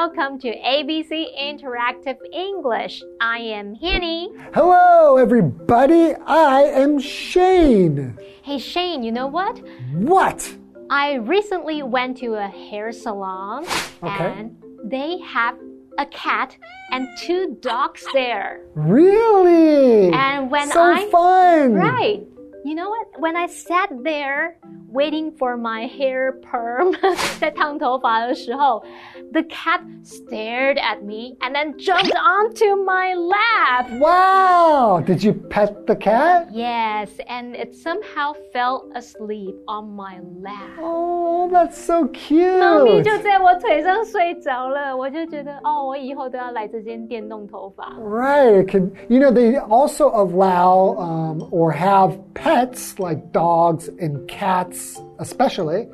Welcome to ABC Interactive English. I am Hanny. Hello, everybody. I am Shane. Hey, Shane, you know what? What? I recently went to a hair salon Okay. and they have a cat and two dogs there. Really? And when so I- fun. Right You know what? When I sat there waiting for my hair perm 在烫头发的时候 the cat stared at me and then jumped onto my lap. Wow. Did you pet the cat? Yes, and it somehow fell asleep on my lap. Oh, that's so 猫咪 cute. 就在我腿上睡着了，我就觉得哦，我以后都要来这间店弄头发。 Right. It can, you know, they also allow um, or have pets Like dogs and cats, especially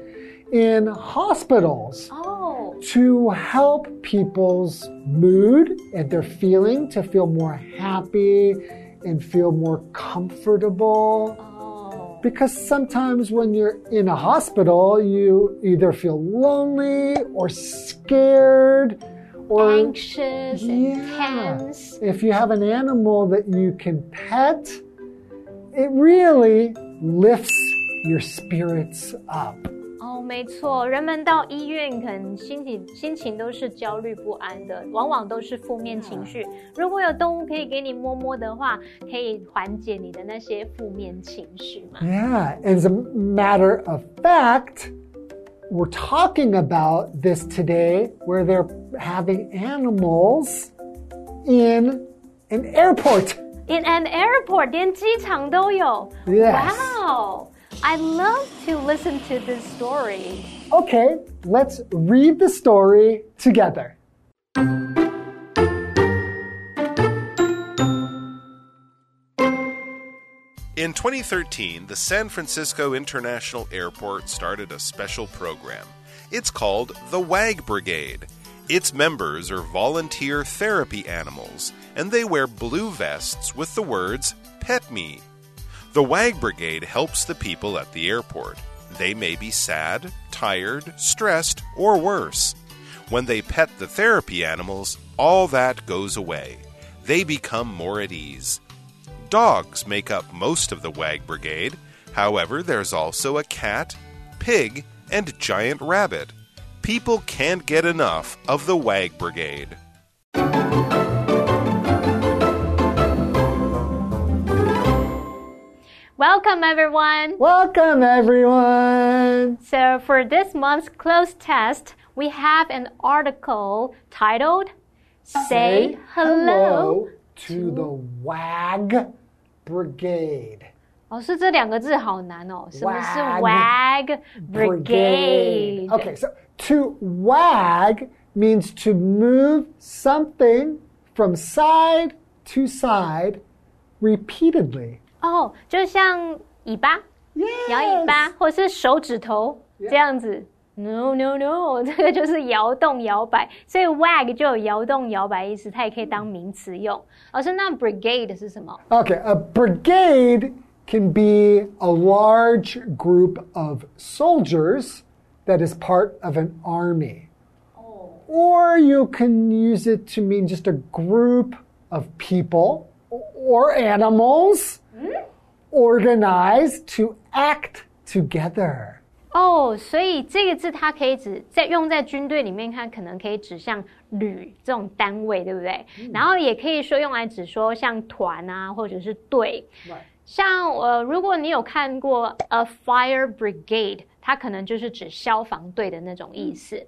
in hospitals. Oh, to help people's mood and their feeling to feel more happy and feel more comfortable. oh. Because sometimes when you're in a hospital, you either feel lonely or scared or Anxious and Yeah. tense. if you have an animal that you can pet, it really lifts your spirits up. 哦，没错，人们到医院可能心情心情都是焦虑不安的，往往都是负面情绪。如果有动物可以给你摸摸的话，可以缓解你的那些负面情绪嘛。 Yeah, as a matter of fact, we're talking about this today where they're having animals in an airport. In an airport，连机场都有。 Yes. Wow, I love to listen to this story. Okay, let's read the story together. In 2013, the San Francisco International Airport started a special program. It's called the WAG Brigade. Its members are volunteer therapy animals, and they wear blue vests with the words Pet Me. The WAG Brigade helps the people at the airport. They may be sad, tired, stressed, or worse. When they pet the therapy animals, all that goes away. They become more at ease. Dogs make up most of the WAG brigade. However, there's also a cat, pig, and giant rabbit. People can't get enough of the Wag Brigade. Welcome, everyone. Welcome, everyone. So, for this month's cloze test, we have an article titled Say, Say Hello to, to the Wag Brigade. Okay, Wag so to wag means to move something from side to side repeatedly. 哦，就像尾巴摇尾巴，或是手指头这样子。No no no，这个就是摇动摇摆，所以 wag 就有摇动摇摆意思，它也可以当名词用。老师，那 brigade 是什么？ Okay, a brigade can be a large group of soldiers that is part of an army. Or you can use it to mean just a group of people or animals organized to act together. 哦，所以这个字它可以指在用在军队里面看，可能可以指向旅这种单位，对不对？然后也可以说用来指说像团啊，或者是队。像呃，如果你有看过 a fire brigade， 它可能就是指消防队的那种意思。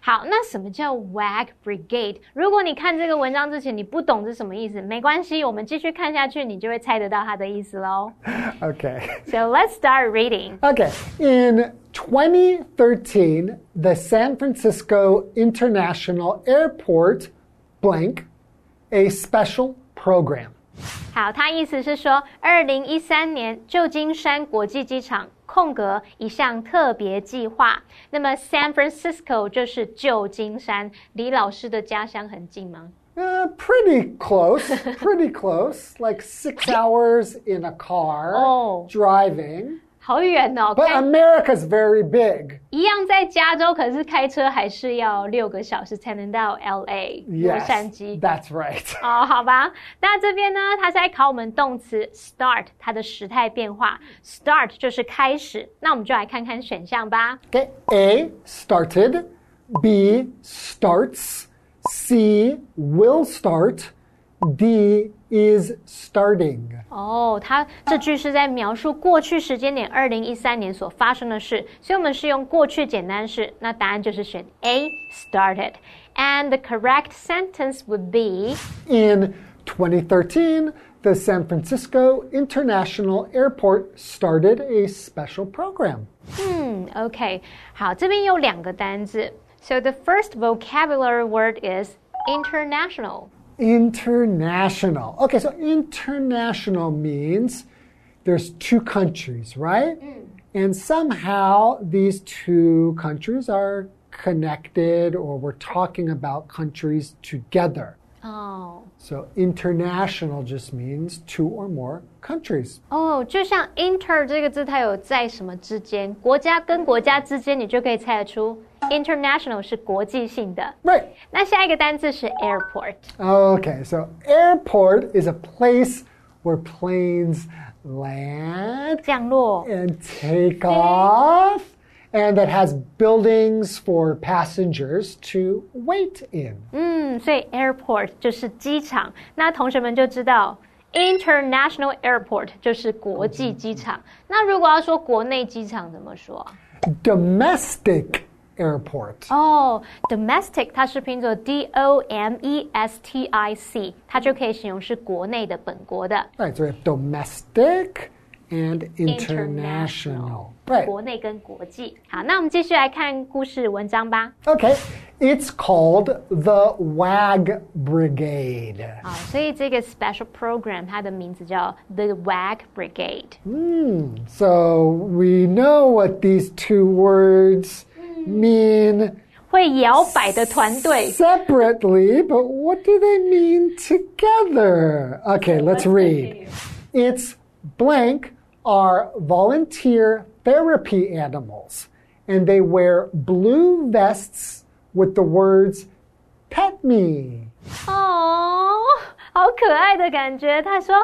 好，那什么叫 WAG Brigade？如果你看这个文章之前你不懂是什么意思，没关系，我们继续看下去，你就会猜得到它的意思喽。Okay. So let's start reading. Okay. In 2013, the San Francisco International Airport blank a special program. 好，他意思是说，二零一三年旧金山国际机场空格一项特别计划。那么 San Francisco 就是旧金山，离老师的家乡很近吗？Uh, pretty close, pretty close. Like six hours in a car Oh. driving. 好远哦。 But 开 America's very big. 一样在加州，可是开车还是要六个小时才能到 L A 洛 Yes, 杉矶。 that's right. 哦，好吧，那这边呢，它是在考我们动词 start 它的时态变化，start 就是开始。那我们就来看看选项吧。 Okay, A started, B starts, C will start, D is starting. 哦，它这句是在描述过去时间点二零一三年所发生的事，所以我们是用过去简单式。那答案就是选 A started。And the correct sentence would be In 2013, the San Francisco International Airport started a special program. 嗯，OK，好，这边有两个单字。So the first vocabulary word is international. International. Okay, so international means there's two countries, right? And somehow these two countries are connected or we're talking about countries together. 哦 So international just means two or more countries. 哦，就像 inter 这个字，它有在什么之间，国家跟国家之间，你就可以猜得出 international 是国际性的。 Right. 那下一个单字是 airport。 Okay, so airport is a place where planes land 降落 and take off, and that has buildings for passengers to wait in. 嗯，所以 airport 就是机场。那同学们就知道 international airport 就是国际机场。那如果要说国内机场怎么说？ Domestic airport. 哦、d o m e s t i c 它是拼作 D O M E S T I C，它就可以形容是国内的、本国的。 Right, so we have domestic and international. Right. 国内跟国际。好，那我们继续来看故事文章吧。 Okay, it's called the WAG Brigade. 好，所以这个 special program 它的名字叫 The WAG Brigade。 Hmm, so we know what these two words mean 会摇摆的团队。 separately, but what do they mean together? Okay, let's read. It's blank are volunteer therapy animals, and they wear blue vests with the words pet me. 哦，好可爱的感觉。他说。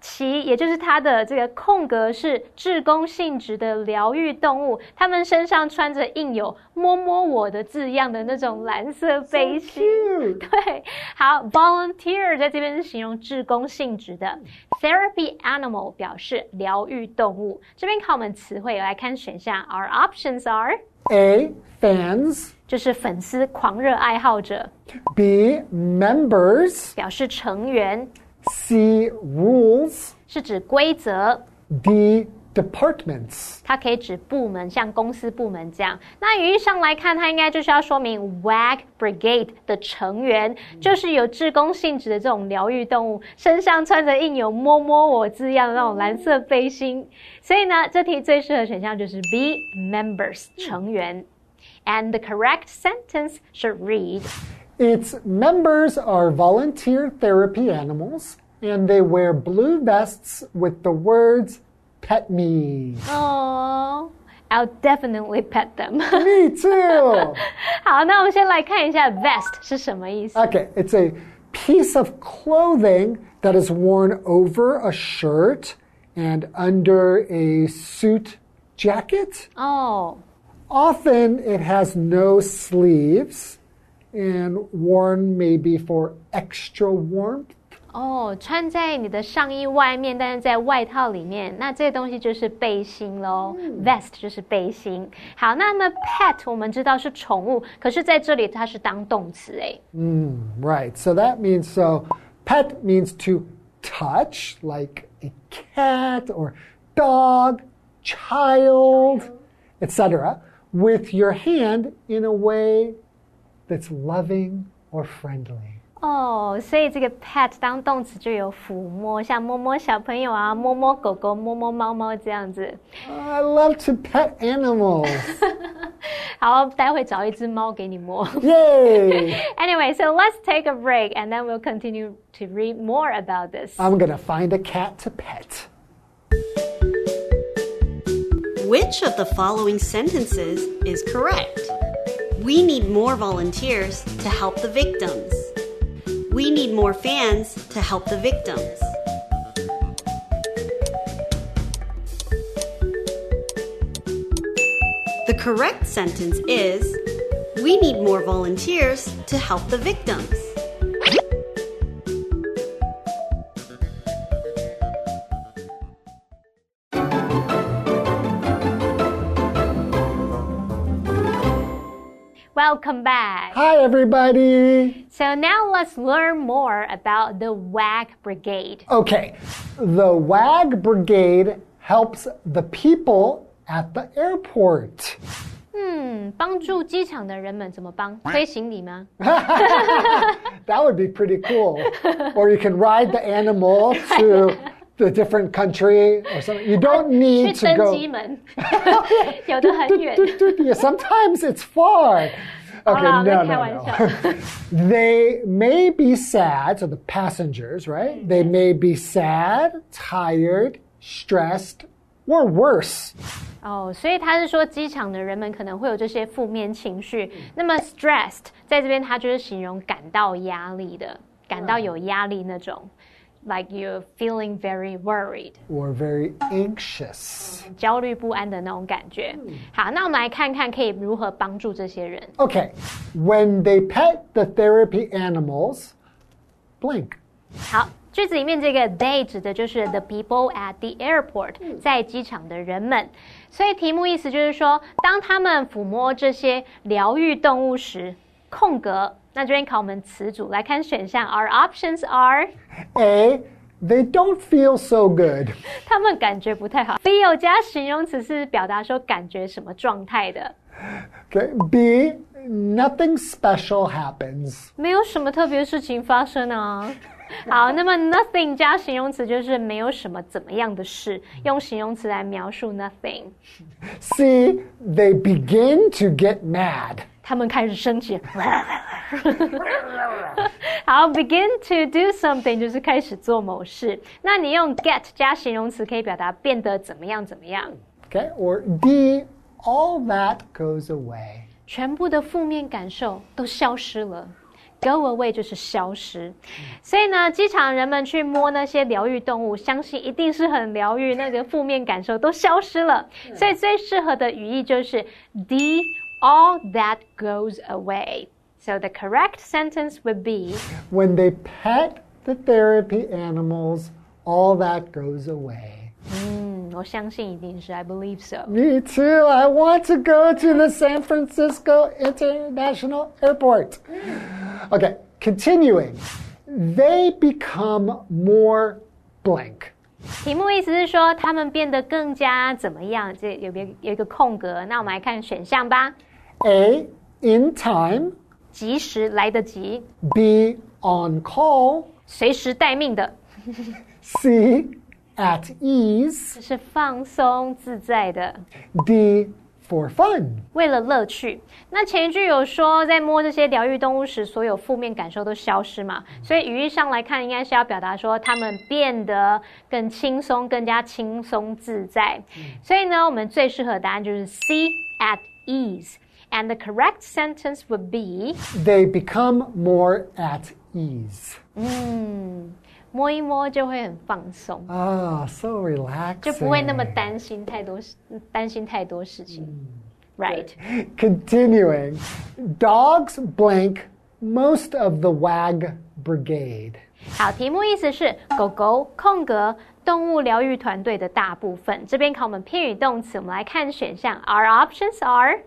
其也就是它的这个空格是志工性质的疗愈动物，它们身上穿着印有“摸摸我”的字样的那种蓝色背心。对，好，volunteer 在这边是形容志工性质的，therapy animal 表示疗愈动物。这边考我们词汇，来看选项，our options are A. Fans. 就是粉丝、狂热爱好者，B. Members. 表示成员，C. Rules. 是指规则。D. Departments. 它可以指部门，像公司部门这样。那语义上来看，它应该就是要说明 WAG Brigade 的成员就是有志工性质的这种疗愈动物，身上穿着印有“摸摸我”字样的那种蓝色背心。所以呢，这题最适合选项就是 B members 成员。And the correct sentence should read. Its members are volunteer therapy animals, and they wear blue vests with the words pet me. Oh, I'll definitely pet them. me too. 好，那我们先来看一下 vest 是什么意思。 Okay, it's a piece of clothing that is worn over a shirt and under a suit jacket. 哦、 Often it has no sleeves and worn maybe for extra warmth. 哦，穿在你的上衣外面，但是在外套里面，那这个东西就是背心喽。Vest 就是背心。好，那么 pet 我们知道是宠物，可是在这里它是当动词哎。 Right. So that means so pet means to touch like a cat or dog, child, etc. with your hand in a way that's loving or friendly. 哦，所以这个 pet 当动词就有抚摸，像摸摸小朋友啊，摸摸狗狗，摸摸猫猫这样子。 I love to pet animals. 好，待会找一只猫给你摸。 Yay! Anyway, so let's take a break and then we'll continue to read more about this. I'm going to find a cat to pet. Which of the following sentences is correct? We need more volunteers to help the victims. We need more fans to help the victims. The correct sentence is We need more volunteers to help the victims. Welcome back. Hi, everybody. So now let's learn more about the WAG Brigade. Okay, the WAG Brigade helps the people at the airport. 嗯，帮助机场的人们怎么帮？推行李吗？ That would be pretty cool. or you can ride the animal to the different country or something. You don't 去 need to 登 go. 机门，有的很远。 Yeah, sometimes it's far. Okay, Wow, no, that's no, how I no. they may be sad, so the passengers, right? They may be sad, tired, stressed, or worse. 哦，所以他是说机场的人们可能会有这些负面情绪。那么 stressed 在这边，它就是形容感到压力的，感到有压力那种 ，like you're feeling very worried， Or very anxious. 焦虑不安的那种感觉。好，那我们来看看可以如何帮助这些人。 Okay, when they pet the therapy animals, blank. 好，句子里面这个 they 指的就是 the people at the airport，在机场的人们。所以题目意思就是说，当他们抚摸这些疗愈动物时，空格。 那这边考我们词组来看选项，Our options are， A, they don't feel so good. 他们感觉不太好。feel 加形容词是表达说感觉什么状态的， Okay, B, nothing special happens. 没有什么特别事情发生啊。 好，那么 nothing 加形容词就是没有什么怎么样的事，用形容词来描述 nothing。 C, they begin to get mad. 他们开始生气。好，begin to do something 就是开始做某事。那你用 get 加形容词可以表达变得怎么样怎么样。 Okay, or D, all that goes away. 全部的负面感受都消失了。 Go away 就是消失，所以呢，机场人们去摸那些疗愈动物，相信一定是很疗愈，那个负面感受都消失了。所以最适合的语义就是 D all that goes away. So the correct sentence would be When they pet the therapy animals, all that goes away. 嗯， 我相信一定是 I believe so。 Me too. I want to go to the San Francisco International Airport. Okay, continuing. They become more blank. 题目意思是说他们变得更加怎么样？这有没有有一个空格？那我们来看选项吧。 A, in time. 及时来得及， B, on call. 随时待命的， C, at ease. 是放松自在的，D, for fun. 为了乐趣。那前一句有说，在摸这些疗愈动物时，所有负面感受都消失嘛？所以语义上来看，应该是要表达说他们变得更轻松，更加轻松自在。所以呢，我们最适合的答案就是 C at ease。And the correct sentence would be，They become more at ease. 嗯，摸一摸就会很放松，Ah, so relaxing. 就不会那么担心太多事，担心太多事情。Right。Continuing, dogs blank most of the WAG brigade. 好，题目意思是狗狗空格动物疗愈团队的大部分。这边考我们片语动词，我们来看选项。Our options are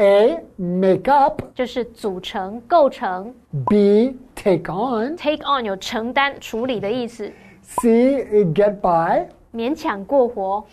A, make up. 就是组成、构成 B, take on.，take on 有承担、处理的意思，C, get by. 勉强过活。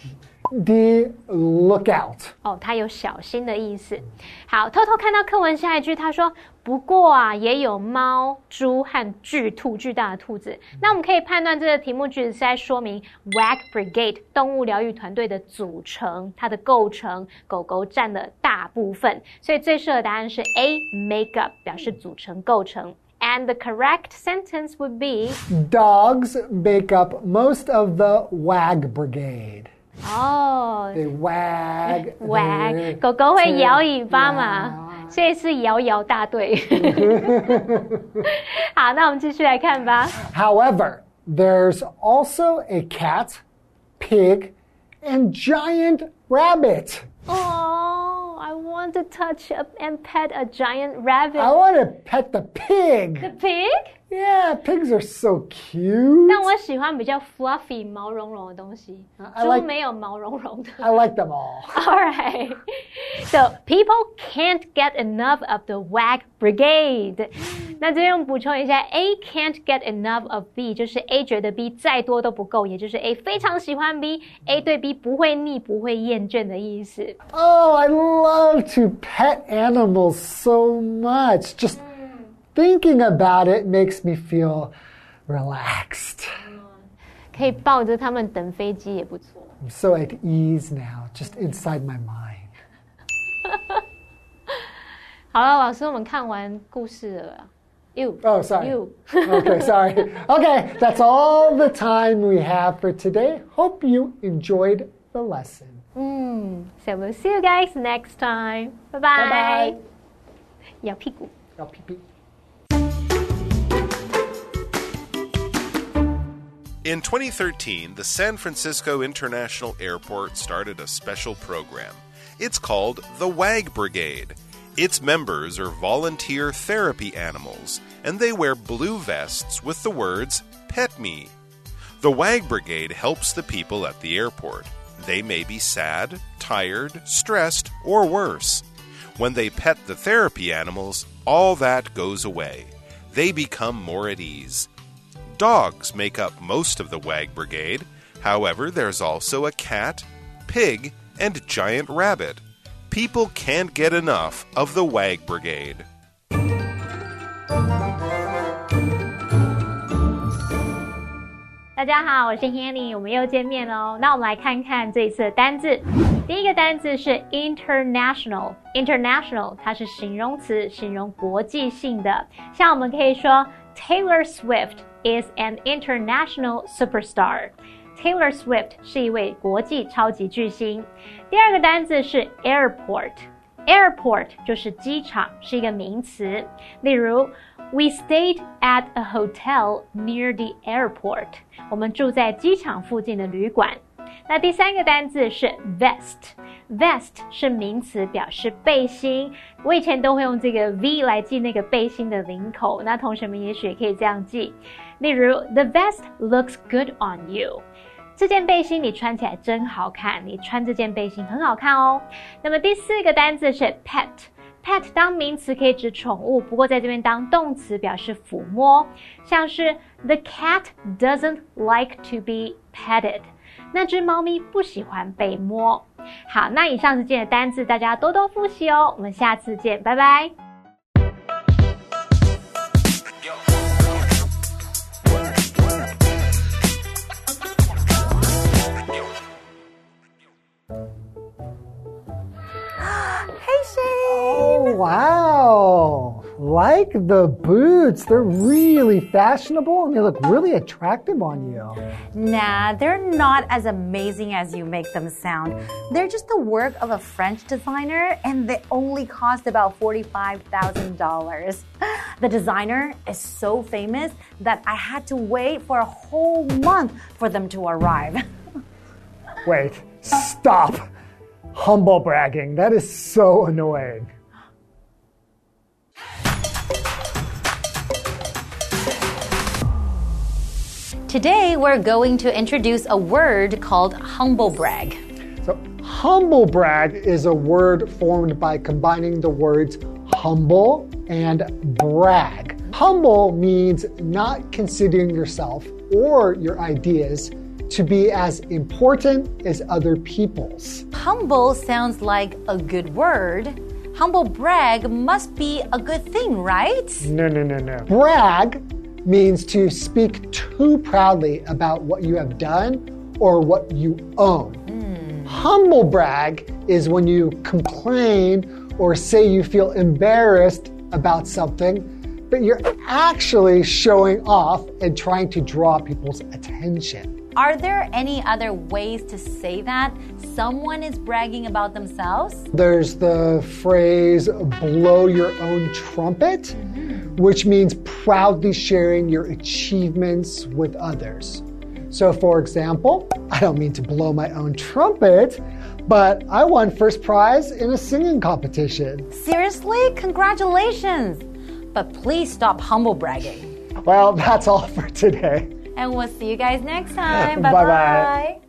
D, look out. 哦，它有小心的意思。好，偷偷看到课文下一句，他说：“不过啊，也有猫、猪和巨兔，巨大的兔子。”那我们可以判断这个题目句子是在说明 WAG Brigade 动物疗愈团队的组成，它的构成，狗狗占了大部分，所以最适合答案是 A make up，表示组成、构成。And the correct sentence would be Dogs make up most of the WAG brigade. 哦 They wag. ，wag，狗狗会摇尾巴嘛，所以是摇摇大队。好，那我们继续来看吧。 However, there's also a cat, pig, and giant rabbit. Oh, I want to touch up and pet a giant rabbit. I want to pet the pig. The pig? Yeah, pigs are so cute. 但我喜欢比较 fluffy 毛茸茸的东西 I，猪 like- 没有毛茸茸的。 I like them all. All right. So people can't get enough of the wag brigade. 那这边补充一下，A can't get enough of B，就是 A 觉得 B 再多都不够，也就是 A 非常喜欢 B，A 对 B 不会腻、不会厌倦的意思。 Oh, I love to pet animals so much. Just thinking about it makes me feel relaxed. 可以抱着它们等飞机也不错。 I'm so at ease now, just inside my mind. 好了，老师，我们看完故事了。You. Oh, sorry. You. okay, sorry. Okay, that's all the time we have for today. Hope you enjoyed the lesson. 嗯，So we'll see you guys next time. Bye Bye bye. bye. 咬屁股。 Oh, pee pee. In 2013, the San Francisco International Airport started a special program. It's called the WAG Brigade. Its members are volunteer therapy animals, and they wear blue vests with the words, Pet Me. The WAG Brigade helps the people at the airport. They may be sad, tired, stressed, or worse. When they pet the therapy animals, all that goes away. They become more at ease. Dogs make up most of the WAG Brigade. However, there's also a cat, pig, and giant rabbit. People can't get enough of the WAG Brigade. 大家好，我是 Hanny，我们又见面喽。那我们来看看这一次的单字。第一个单字是 international。international 它是形容词，形容国际性的。像我们可以说 Taylor Swift is an international superstar。Taylor Swift 是一位国际超级巨星。第二个单字是 airport。Airport 就是机场，是一个名词。例如，We stayed at a hotel near the airport。我们住在机场附近的旅馆。那第三个单字是 vest。vest 是名词，表示背心。我以前都会用这个 V 来记那个背心的领口。那同学们也许也可以这样记。 例如，The vest looks good on you。这件背心你穿起来真好看，你穿这件背心很好看哦。那么第四个单字是 pet。pet 当名词可以指宠物，不过在这边当动词表示抚摸，像是 The cat doesn't like to be petted。那只猫咪不喜欢被摸。好，那以上是今天的单字，大家多多复习哦。我们下次见，拜拜。Wow. Like the boots. They're really fashionable and they look really attractive on you. Nah, they're not as amazing as you make them sound. They're just the work of a French designer and they only cost about $45,000. The designer is so famous that I had to wait for a whole month for them to arrive. Wait, stop. Humble bragging. That is so annoying. Today, we're going to introduce a word called humble brag. So, humble brag is a word formed by combining the words humble and brag. Humble means not considering yourself or your ideas to be as important as other people's. Humble sounds like a good word. Humble brag must be a good thing, right? No, no, no, no. Brag means to speak too proudly about what you have done or what you own. Hmm. Humble brag is when you complain or say you feel embarrassed about something, but you're actually showing off and trying to draw people's attention. Are there any other ways to say that someone is bragging about themselves? There's the phrase blow your own trumpet, mm-hmm. Which means proudly sharing your achievements with others. So, for example, I don't mean to blow my own trumpet, but I won first prize in a singing competition. Seriously? Congratulations! But please stop humble bragging. Well, that's all for today. And we'll see you guys next time. Bye-bye. Bye bye.